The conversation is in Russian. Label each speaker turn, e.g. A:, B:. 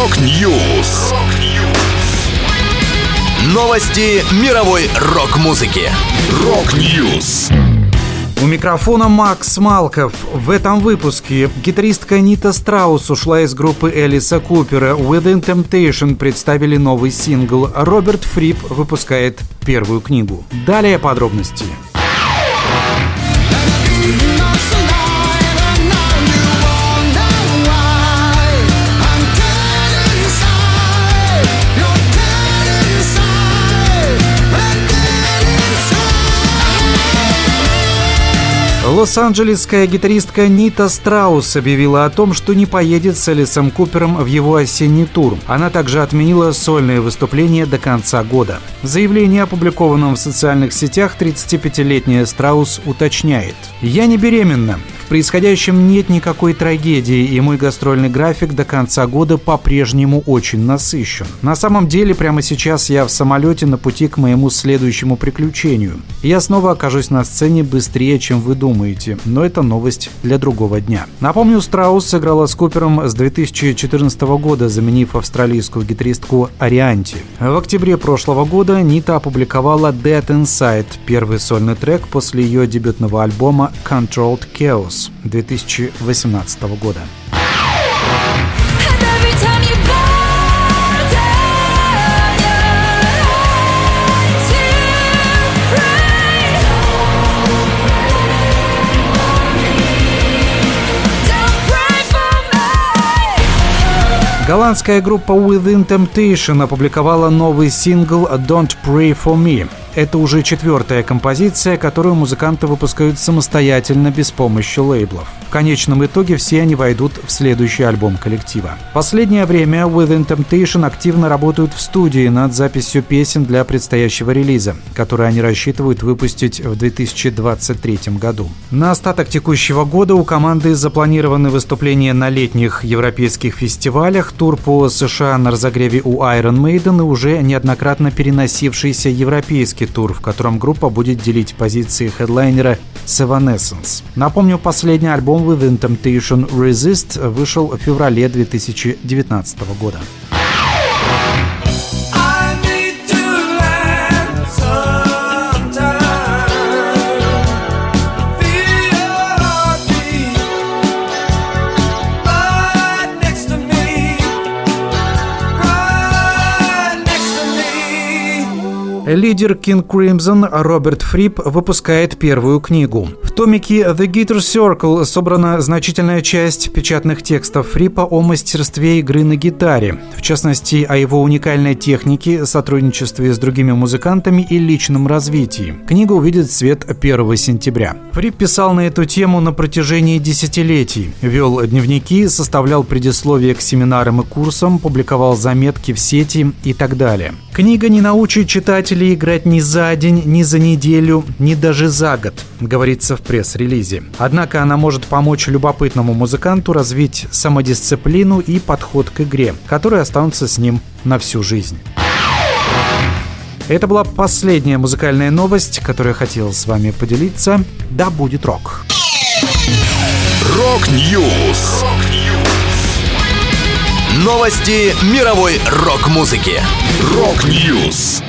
A: Rock News. Новости мировой рок-музыки. Rock News.
B: У микрофона Макс Малков. В этом выпуске гитаристка Нита Страус ушла из группы Элиса Купера. Within Temptation представили новый сингл. Роберт Фрип выпускает первую книгу. Далее подробности. Лос-Анджелесская гитаристка Нита Страус объявила о том, что не поедет с Элисом Купером в его осенний тур. Она также отменила сольные выступления до конца года. В заявлении, опубликованном в социальных сетях, 35-летняя Страус уточняет. «Я не беременна происходящем нет никакой трагедии, и мой гастрольный график до конца года по-прежнему очень насыщен. На самом деле, прямо сейчас я в самолете на пути к моему следующему приключению. Я снова окажусь на сцене быстрее, чем вы думаете, но это новость для другого дня. Напомню, Страус сыграла с Купером с 2014 года, заменив австралийскую гитаристку Арианти. В октябре прошлого года Нита опубликовала Dead Inside, первый сольный трек после ее дебютного альбома Controlled Chaos. 2018 года. Голландская группа Within Temptation опубликовала новый сингл «Don't Pray For Me». Это уже четвертая композиция, которую музыканты выпускают самостоятельно без помощи лейблов. В конечном итоге все они войдут в следующий альбом коллектива. Последнее время Within Temptation активно работают в студии над записью песен для предстоящего релиза, который они рассчитывают выпустить в 2023 году. На остаток текущего года у команды запланированы выступления на летних европейских фестивалях, тур по США на разогреве у Iron Maiden и уже неоднократно переносившийся европейский европейский тур, в котором группа будет делить позиции хедлайнера с Evanescence. Напомню, последний альбом Within Temptation Resist вышел в феврале 2019 года. Лидер King Crimson Роберт Фрип выпускает первую книгу. Томике The Guitar Circle собрана значительная часть печатных текстов Фрипа о мастерстве игры на гитаре, в частности, о его уникальной технике, сотрудничестве с другими музыкантами и личном развитии. Книга увидит свет 1 сентября. Фрип писал на эту тему на протяжении десятилетий, вел дневники, составлял предисловия к семинарам и курсам, публиковал заметки в сети и так далее. Книга не научит читателей играть ни за день, ни за неделю, ни даже за год, говорится в пресс-релизе. Однако она может помочь любопытному музыканту развить самодисциплину и подход к игре, которые останутся с ним на всю жизнь. Это была последняя музыкальная новость, которую я хотел с вами поделиться. Да будет рок!
A: Rock News! Новости мировой рок-музыки. Rock News!